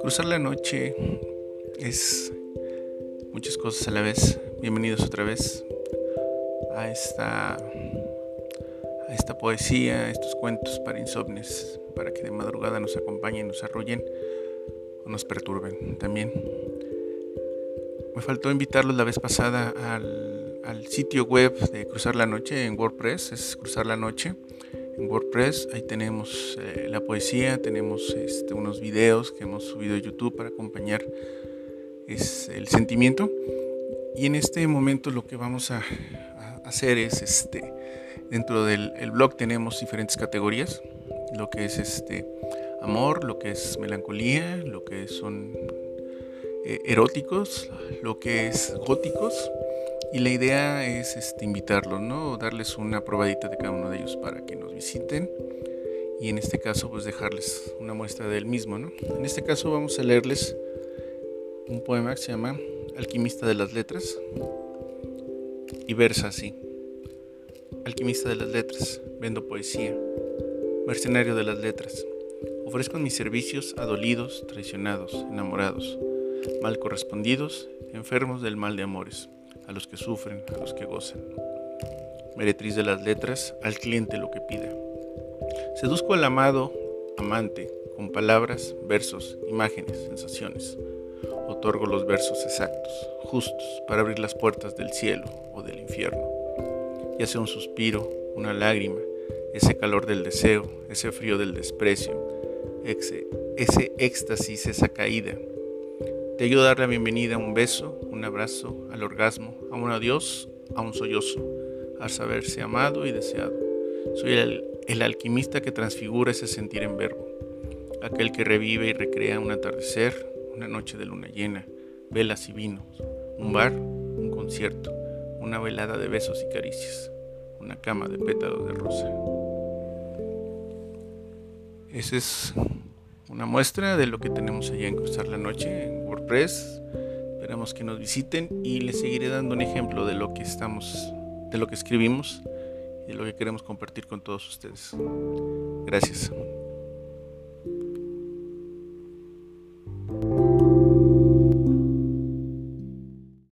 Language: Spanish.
Cruzar la noche es muchas cosas a la vez. Bienvenidos otra vez a esta, a esta poesía, a estos cuentos para insomnes, para que de madrugada nos acompañen, nos arrullen o nos perturben también. Me faltó invitarlos la vez pasada al, al sitio web de Cruzar la Noche en WordPress, es Cruzar la Noche en WordPress. Ahí tenemos eh, la poesía, tenemos este, unos videos que hemos subido a YouTube para acompañar es el sentimiento. Y en este momento lo que vamos a, hacer es, este, dentro del blog tenemos diferentes categorías, lo que es este amor, lo que es melancolía, lo que son eh, eróticos, lo que es góticos y la idea es este, invitarlos, ¿no? Darles una probadita de cada uno de ellos para que visiten. Y en este caso, pues dejarles una muestra del mismo, ¿no? En este caso vamos a leerles un poema que se llama Alquimista de las Letras. Y versa así. Alquimista de las Letras, vendo poesía. Mercenario de las Letras. Ofrezco mis servicios a dolidos, traicionados, enamorados, mal correspondidos, enfermos del mal de amores a los que sufren, a los que gozan. Meretriz de las letras, al cliente lo que pida. Seduzco al amado, amante, con palabras, versos, imágenes, sensaciones. Otorgo los versos exactos, justos, para abrir las puertas del cielo o del infierno. Ya sea un suspiro, una lágrima, ese calor del deseo, ese frío del desprecio, ese, ese éxtasis, esa caída, te ayuda a dar la bienvenida a un beso, un abrazo, al orgasmo, a un adiós, a un sollozo, al saberse amado y deseado. Soy el, el alquimista que transfigura ese sentir en verbo, aquel que revive y recrea un atardecer, una noche de luna llena, velas y vinos, un bar, un concierto, una velada de besos y caricias, una cama de pétalos de rosa. Ese es una muestra de lo que tenemos allá en Cruzar la Noche en WordPress. Esperamos que nos visiten y les seguiré dando un ejemplo de lo que estamos, de lo que escribimos y de lo que queremos compartir con todos ustedes. Gracias.